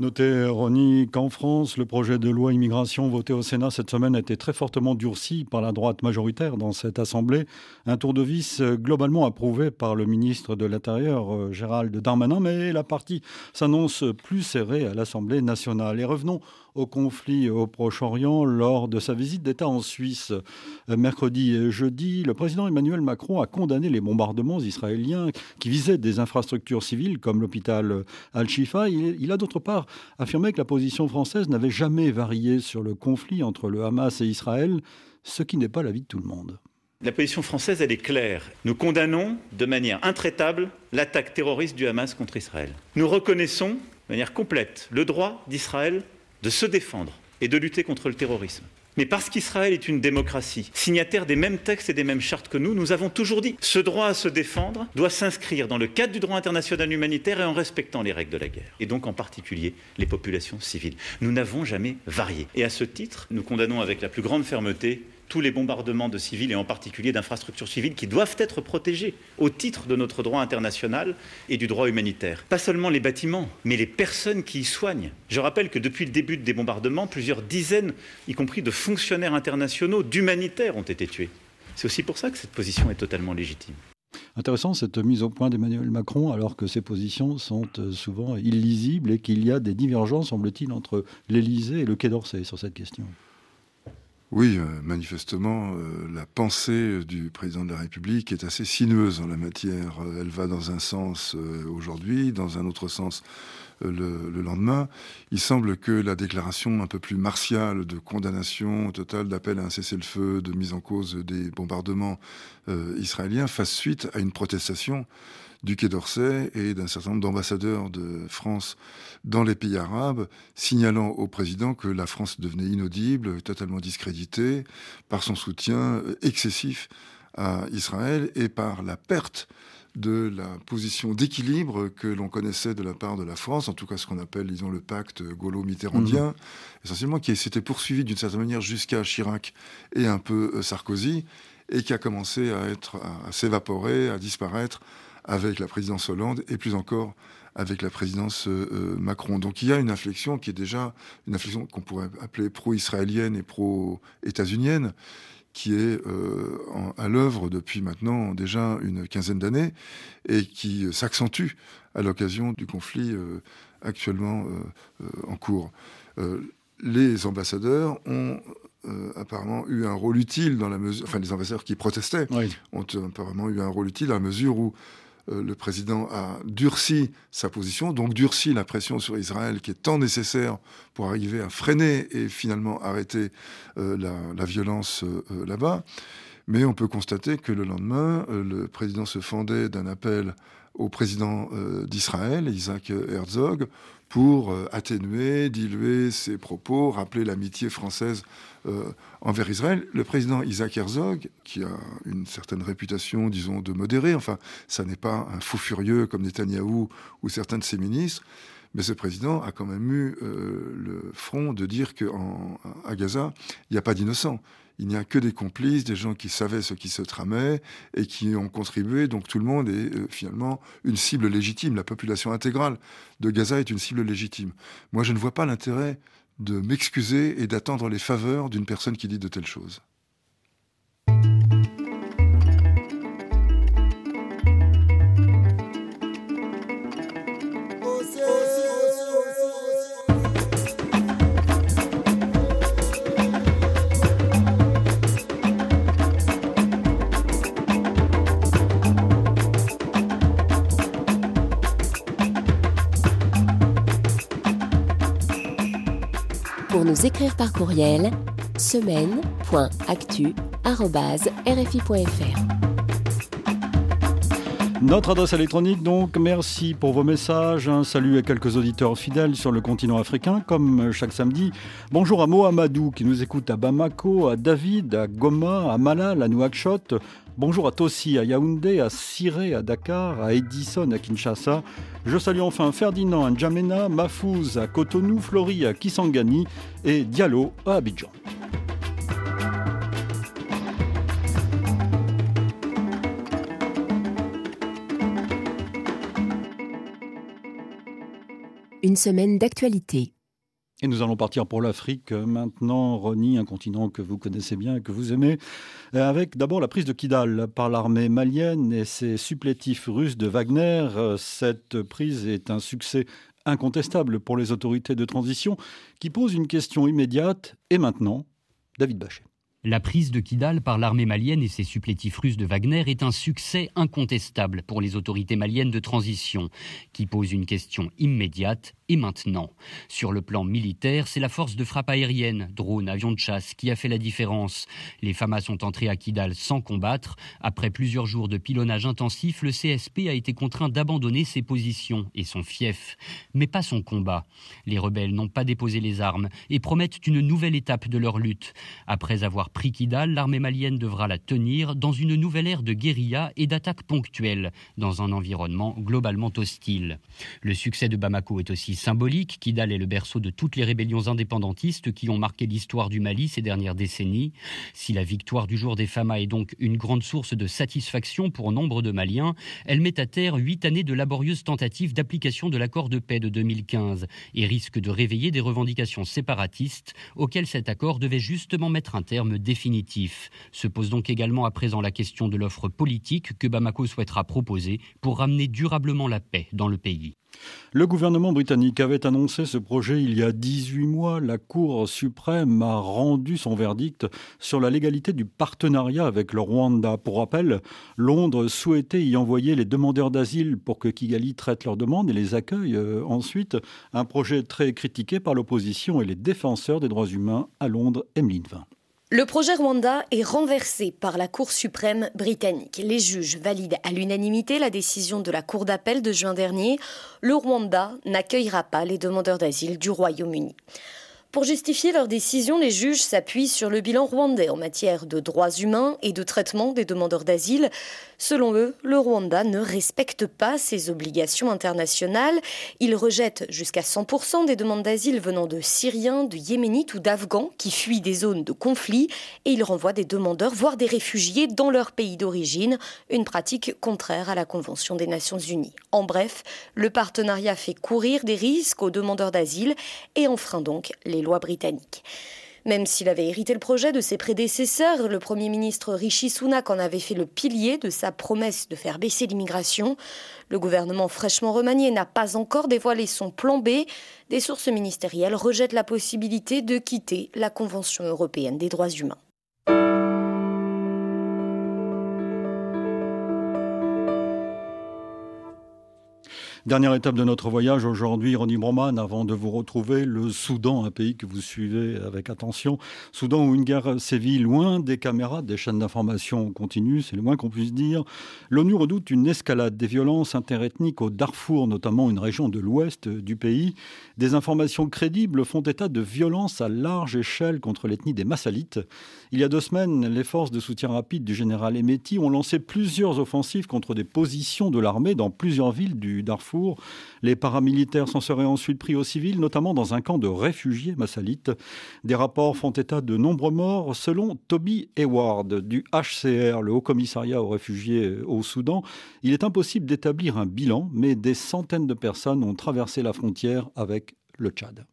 Notez, Ronnie, qu'en France, le projet de loi immigration voté au Sénat cette semaine a été très fortement durci par la droite majoritaire dans cette Assemblée. Un tour de vis globalement approuvé par le ministre de l'Intérieur, euh, Gérald Darmanin, mais la partie s'annonce plus serrée à l'Assemblée nationale. Et revenons au conflit au Proche-Orient lors de sa visite d'État en Suisse. Euh, mercredi et jeudi, le président Emmanuel Macron a condamné les bombardements israéliens qui visaient des infrastructures civiles comme l'hôpital Al-Shifa. Il, a d'autre part affirmé que la position française n'avait jamais varié sur le conflit entre le Hamas et Israël, ce qui n'est pas l'avis de tout le monde. La position française, elle est claire. Nous condamnons de manière intraitable l'attaque terroriste du Hamas contre Israël. Nous reconnaissons de manière complète le droit d'Israël de se défendre et de lutter contre le terrorisme. Mais parce qu'Israël est une démocratie, signataire des mêmes textes et des mêmes chartes que nous, nous avons toujours dit ce droit à se défendre doit s'inscrire dans le cadre du droit international humanitaire et en respectant les règles de la guerre, et donc en particulier les populations civiles. Nous n'avons jamais varié. Et à ce titre, nous condamnons avec la plus grande fermeté tous les bombardements de civils et en particulier d'infrastructures civiles qui doivent être protégées au titre de notre droit international et du droit humanitaire. Pas seulement les bâtiments, mais les personnes qui y soignent. Je rappelle que depuis le début des bombardements, plusieurs dizaines, y compris de fonctionnaires internationaux, d'humanitaires ont été tués. C'est aussi pour ça que cette position est totalement légitime. Intéressant cette mise au point d'Emmanuel Macron, alors que ses positions sont euh, souvent illisibles et qu'il y a des divergences, semble-t-il, entre l'Élysée et le Quai d'Orsay sur cette question. Oui, euh, manifestement, euh, la pensée du président de la République est assez sinueuse en la matière. Euh, elle va dans un sens aujourd'hui, dans un autre sens le, le, lendemain. Il semble que la déclaration un peu plus martiale de condamnation totale, d'appel à un cessez-le-feu, de mise en cause des bombardements israéliens fasse suite à une protestation du Quai d'Orsay et d'un certain nombre d'ambassadeurs de France dans les pays arabes, signalant au président que la France devenait inaudible, totalement discréditée, par son soutien excessif à Israël et par la perte de la position d'équilibre que l'on connaissait de la part de la France, en tout cas ce qu'on appelle, disons, le pacte gaulo-mitterrandien, mmh. essentiellement qui s'était poursuivi d'une certaine manière jusqu'à Chirac et un peu euh, Sarkozy, et qui a commencé à être, à s'évaporer, à disparaître avec la présidence Hollande et plus encore avec la présidence euh, euh, Macron. Donc il y a une inflexion qui est déjà une inflexion qu'on pourrait appeler pro-israélienne et pro-états-unienne, qui est euh, à l'œuvre depuis maintenant déjà une quinzaine d'années et qui s'accentue à l'occasion du conflit actuellement en cours. les ambassadeurs ont apparemment eu un rôle utile dans la mesure, enfin les ambassadeurs qui protestaient ont apparemment eu un rôle utile à la mesure où euh, le président a durci sa position, donc durci la pression sur Israël qui est tant nécessaire pour arriver à freiner et finalement arrêter euh, la, violence euh, là-bas. Mais on peut constater que le lendemain, le président se fendait d'un appel au président d'Israël, Isaac Herzog, pour atténuer, diluer ses propos, rappeler l'amitié française euh, envers Israël. Le président Isaac Herzog, qui a une certaine réputation, disons, de modéré, enfin, ça n'est pas un fou furieux comme Netanyahou ou certains de ses ministres, mais ce président a quand même eu euh, le front de dire qu'à Gaza, il n'y a pas d'innocents. Il n'y a que des complices, des gens qui savaient ce qui se tramait et qui ont contribué. Donc tout le monde est euh, finalement une cible légitime. La population intégrale de Gaza est une cible légitime. Moi, je ne vois pas l'intérêt de m'excuser et d'attendre les faveurs d'une personne qui dit de telles choses. Écrire par courriel semaine.actu.rfi.fr. Notre adresse électronique, donc, merci pour vos messages. Un salut à quelques auditeurs fidèles sur le continent africain, comme chaque samedi. Bonjour à Mohamedou qui nous écoute à Bamako, à David, à Goma, à Malal, à Nouakchott, Bonjour à Tossi, à Yaoundé, à Siré, à Dakar, à Edison, à Kinshasa. Je salue enfin Ferdinand à N'Djamena, Mafouz à Cotonou, Florie à Kisangani et Diallo à Abidjan. Une semaine d'actualité. Et nous allons partir pour l'Afrique maintenant, Ronnie, un continent que vous connaissez bien et que vous aimez, euh, avec d'abord la prise de Kidal par l'armée malienne et ses supplétifs russes de Wagner. Euh, cette prise est un succès incontestable pour les autorités de transition qui pose une question immédiate. Et maintenant, David Bachet. La prise de Kidal par l'armée malienne et ses supplétifs russes de Wagner est un succès incontestable pour les autorités maliennes de transition, qui pose une question immédiate et maintenant. Sur le plan militaire, c'est la force de frappe aérienne, drones, avions de chasse, qui a fait la différence. Les FAMA sont entrés à Kidal sans combattre. Après plusieurs jours de pilonnage intensif, le CSP a été contraint d'abandonner ses positions et son fief, mais pas son combat. Les rebelles n'ont pas déposé les armes et promettent une nouvelle étape de leur lutte. Après avoir pris Kidal, l'armée malienne devra la tenir dans une nouvelle ère de guérilla et d'attaques ponctuelles, dans un environnement globalement hostile. Le succès de Bamako est aussi symbolique. Kidal est le berceau de toutes les rébellions indépendantistes qui ont marqué l'histoire du Mali ces dernières décennies. Si la victoire du jour des Fama est donc une grande source de satisfaction pour nombre de Maliens, elle met à terre huit années de laborieuses tentatives d'application de l'accord de paix de 2015 et risque de réveiller des revendications séparatistes auxquelles cet accord devait justement mettre un terme définitif. Se pose donc également à présent la question de l'offre politique que Bamako souhaitera proposer pour ramener durablement la paix dans le pays. Le gouvernement britannique avait annoncé ce projet il y a 18 mois. La Cour suprême a rendu son verdict sur la légalité du partenariat avec le Rwanda. Pour rappel, Londres souhaitait y envoyer les demandeurs d'asile pour que Kigali traite leurs demandes et les accueille euh, ensuite. Un projet très critiqué par l'opposition et les défenseurs des droits humains à Londres, Emeline Vin. Le projet Rwanda est renversé par la Cour suprême britannique. Les juges valident à l'unanimité la décision de la Cour d'appel de juin dernier. Le Rwanda n'accueillera pas les demandeurs d'asile du Royaume-Uni. Pour justifier leur décision, les juges s'appuient sur le bilan rwandais en matière de droits humains et de traitement des demandeurs d'asile. Selon eux, le Rwanda ne respecte pas ses obligations internationales. Il rejette jusqu'à 100% des demandes d'asile venant de Syriens, de Yéménites ou d'Afghans qui fuient des zones de conflit et il renvoie des demandeurs, voire des réfugiés, dans leur pays d'origine, une pratique contraire à la Convention des Nations Unies. En bref, le partenariat fait courir des risques aux demandeurs d'asile et enfreint donc les lois britanniques. Même s'il avait hérité le projet de ses prédécesseurs, le Premier ministre Rishi Sunak en avait fait le pilier de sa promesse de faire baisser l'immigration. Le gouvernement fraîchement remanié n'a pas encore dévoilé son plan B. Des sources ministérielles rejettent la possibilité de quitter la Convention européenne des droits humains. Dernière étape de notre voyage aujourd'hui, Ronnie Broman, avant de vous retrouver, le Soudan, un pays que vous suivez avec attention. Soudan où une guerre sévit loin des caméras, des chaînes d'information continues, c'est le moins qu'on puisse dire. L'ONU redoute une escalade des violences interethniques au Darfour, notamment une région de l'ouest du pays. Des informations crédibles font état de violences à large échelle contre l'ethnie des Massalites. Il y a deux semaines, les forces de soutien rapide du général Emeti ont lancé plusieurs offensives contre des positions de l'armée dans plusieurs villes du Darfour les paramilitaires s'en seraient ensuite pris aux civils, notamment dans un camp de réfugiés massalites. Des rapports font état de nombreux morts. Selon Toby Hayward du HCR, le Haut Commissariat aux réfugiés au Soudan, il est impossible d'établir un bilan, mais des centaines de personnes ont traversé la frontière avec le Tchad.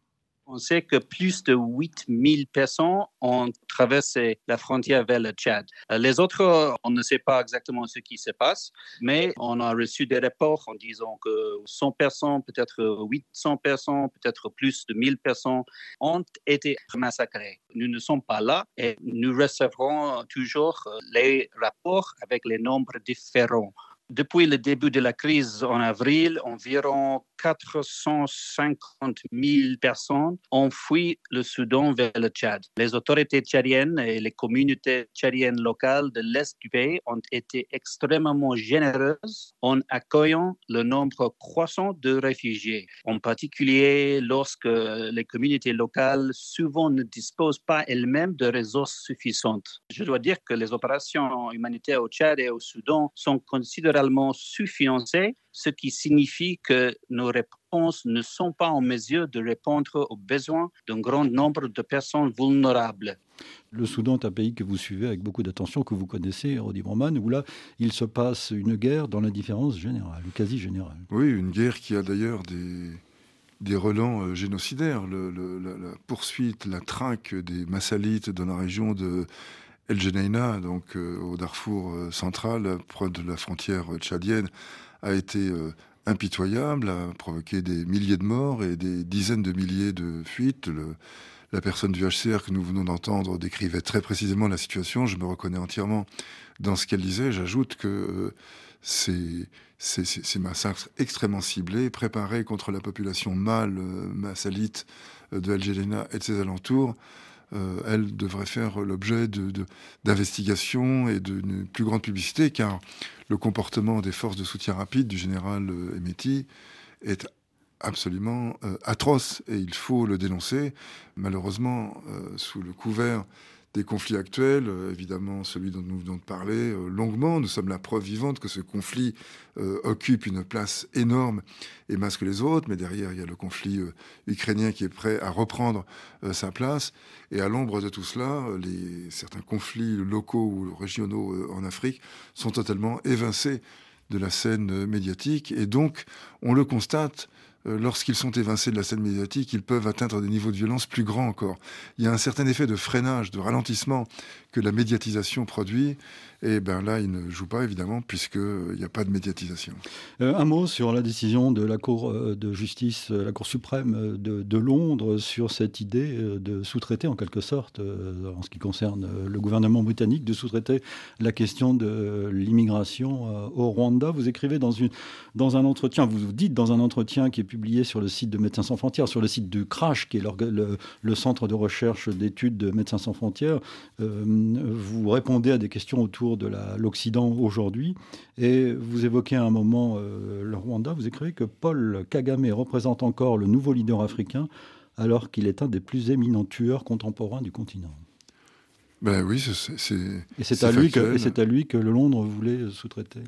On sait que plus de 8000 personnes ont traversé la frontière vers le Tchad. Euh, les autres, on ne sait pas exactement ce qui se passe, mais on a reçu des rapports en disant que 100 personnes, peut-être 800 personnes, peut-être plus de 1000 personnes ont été massacrées. Nous ne sommes pas là et nous recevrons toujours les rapports avec les nombres différents. Depuis le début de la crise en avril, environ 450 000 personnes ont fui le Soudan vers le Tchad. Les autorités tchadiennes et les communautés tchadiennes locales de l'Est du pays ont été extrêmement généreuses en accueillant le nombre croissant de réfugiés, en particulier lorsque les communautés locales souvent ne disposent pas elles-mêmes de ressources suffisantes. Je dois dire que les opérations humanitaires au Tchad et au Soudan sont considérablement sous-financées ce qui signifie que nos réponses ne sont pas en mesure de répondre aux besoins d'un grand nombre de personnes vulnérables. Le Soudan est un pays que vous suivez avec beaucoup d'attention, que vous connaissez, Rodi Broman, où là, il se passe une guerre dans l'indifférence générale, quasi générale. Oui, une guerre qui a d'ailleurs des, des relents euh, génocidaires. la, poursuite, la traque des Massalites dans la région de El Geneina, donc euh, au Darfour euh, central, près de la frontière tchadienne, a été euh, impitoyable, a provoqué des milliers de morts et des dizaines de milliers de fuites. la personne du HCR que nous venons d'entendre décrivait très précisément la situation. Je me reconnais entièrement dans ce qu'elle disait. J'ajoute que euh, ces, massacres extrêmement ciblés, préparés contre la population mâle euh, massalite de El et de ses alentours, euh, elle devrait faire l'objet d'investigations et d'une plus grande publicité, car le comportement des forces de soutien rapide du général euh, est absolument euh, atroce et il faut le dénoncer. Malheureusement, sous le couvert des conflits actuels, euh, évidemment celui dont nous venons de parler euh, longuement. Nous sommes la preuve vivante que ce conflit euh, occupe une place énorme et masque les autres, mais derrière il y a le conflit ukrainien qui est prêt à reprendre sa place. Et à l'ombre de tout cela, les, certains conflits locaux ou régionaux en Afrique sont totalement évincés de la scène médiatique. Et donc, on le constate, lorsqu'ils sont évincés de la scène médiatique, ils peuvent atteindre des niveaux de violence plus grands encore. Il y a un certain effet de freinage, de ralentissement que la médiatisation produit. Et ben là, il ne joue pas évidemment puisqu'il n'y a pas de médiatisation. Euh, un mot sur la décision de la Cour euh, de justice, la Cour suprême de, Londres sur cette idée de sous-traiter en quelque sorte, en ce qui concerne le gouvernement britannique, de sous-traiter la question de l'immigration au Rwanda. Vous écrivez dans, une, dans un entretien, vous dites dans un entretien qui est publié sur le site de Médecins sans frontières, sur le site du CRASH, qui est le, centre de recherche d'études de Médecins sans frontières. Euh, vous répondez à des questions autour de l'Occident aujourd'hui et vous évoquez à un moment euh, le Rwanda. Vous écrivez que Paul Kagame représente encore le nouveau leader africain alors qu'il est un des plus éminents tueurs contemporains du continent. Ben oui, c'est. Et c'est à, lui que, c'est à lui que le Londres voulait sous-traiter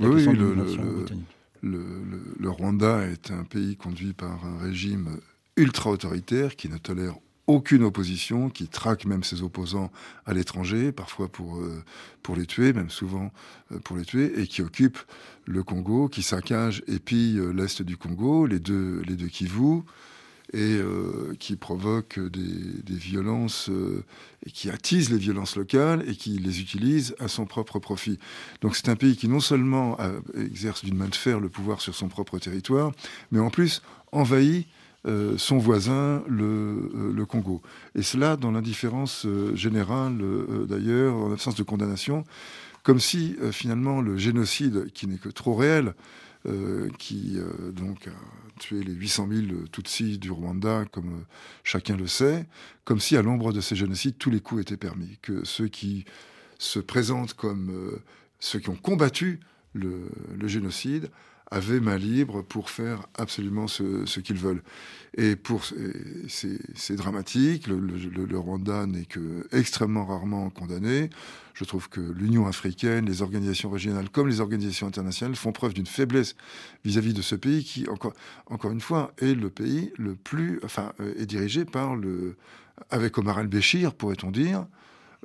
le, oui, le, britannique le, Rwanda est un pays conduit par un régime ultra-autoritaire qui ne tolère aucune opposition, qui traque même ses opposants à l'étranger, parfois pour, euh, pour les tuer, même souvent euh, pour les tuer, et qui occupe le Congo, qui saccage et pille euh, l'est du Congo, les deux, les deux Kivu, et qui provoque des, violences euh, et qui attise les violences locales et qui les utilise à son propre profit. Donc c'est un pays qui non seulement exerce d'une main de fer le pouvoir sur son propre territoire, mais en plus envahit euh, son voisin, le, le, Congo. Et cela dans l'indifférence générale, d'ailleurs, en absence de condamnation, comme si finalement le génocide, qui n'est que trop réel, euh, qui euh, donc a tué les 800 000 Tutsis du Rwanda, comme euh, chacun le sait, comme si à l'ombre de ces génocides, tous les coups étaient permis, que ceux qui se présentent comme ceux qui ont combattu le génocide avaient main libre pour faire absolument ce, qu'ils veulent. Et pour c'est dramatique. Le, Rwanda n'est que extrêmement rarement condamné. Je trouve que l'Union africaine, les organisations régionales comme les organisations internationales font preuve d'une faiblesse vis-à-vis de ce pays qui, encore, encore une fois, est le pays le plus, enfin, euh, est dirigé par le, avec Omar al-Béchir, pourrait-on dire,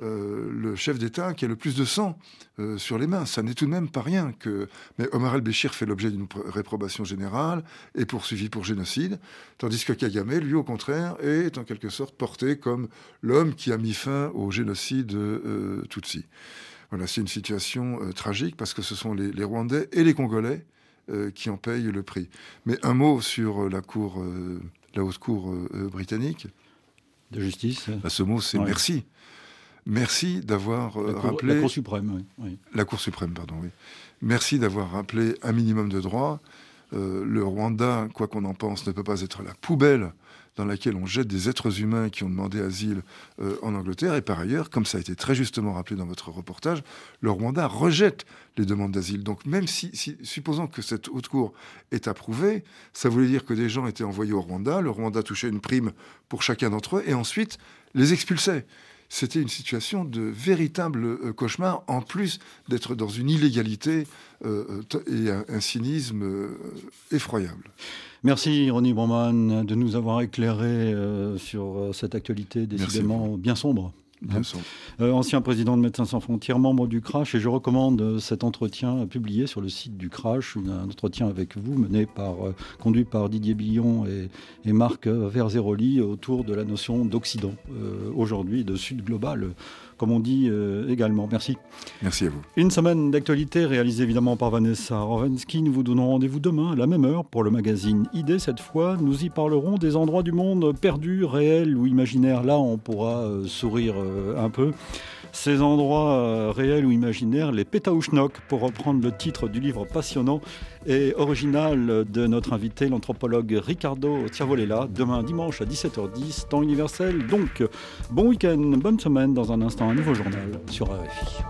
euh, le chef d'État qui a le plus de sang euh, sur les mains. Ça n'est tout de même pas rien que. Mais Omar el-Béchir fait l'objet d'une réprobation générale et poursuivi pour génocide, tandis que Kagame, lui, au contraire, est en quelque sorte porté comme l'homme qui a mis fin au génocide euh, Tutsi. Voilà, c'est une situation tragique parce que ce sont les, Rwandais et les Congolais qui en payent le prix. Mais un mot sur la cour, la haute cour britannique. De justice. Bah, ce mot, c'est merci. Merci d'avoir euh, rappelé. La Cour suprême, oui. La Cour suprême, pardon, oui. Merci d'avoir rappelé un minimum de droits. Euh, le Rwanda, quoi qu'on en pense, ne peut pas être la poubelle dans laquelle on jette des êtres humains qui ont demandé asile euh, en Angleterre. Et par ailleurs, comme ça a été très justement rappelé dans votre reportage, le Rwanda rejette les demandes d'asile. Donc même si, si, supposons que cette haute cour est approuvée, ça voulait dire que des gens étaient envoyés au Rwanda, le Rwanda touchait une prime pour chacun d'entre eux, et ensuite les expulsait c'était une situation de véritable euh, cauchemar, en plus d'être dans une illégalité euh, euh, et un, cynisme effroyable. Merci Ronnie Broman de nous avoir éclairé sur cette actualité décidément bien sombre. Euh, ancien président de Médecins sans frontières, membre du CRASH, et je recommande euh, cet entretien publié sur le site du CRASH, un entretien avec vous, mené par, euh, conduit par Didier Billon et, et Marc Verzeroli autour de la notion d'Occident aujourd'hui, de Sud global comme on dit euh, également. Merci. Merci à vous. Une semaine d'actualité réalisée évidemment par Vanessa Rovensky. Nous vous donnons rendez-vous demain à la même heure pour le magazine ID. Cette fois, nous y parlerons des endroits du monde perdus, réels ou imaginaires. Là, on pourra euh, sourire euh, un peu. Ces endroits réels ou imaginaires, les Pétaouchnok, pour reprendre le titre du livre passionnant et original de notre invité, l'anthropologue Ricardo Tiavolella, demain dimanche à 17h10, temps universel. Donc, bon week-end, bonne semaine dans un instant un nouveau journal sur RFI.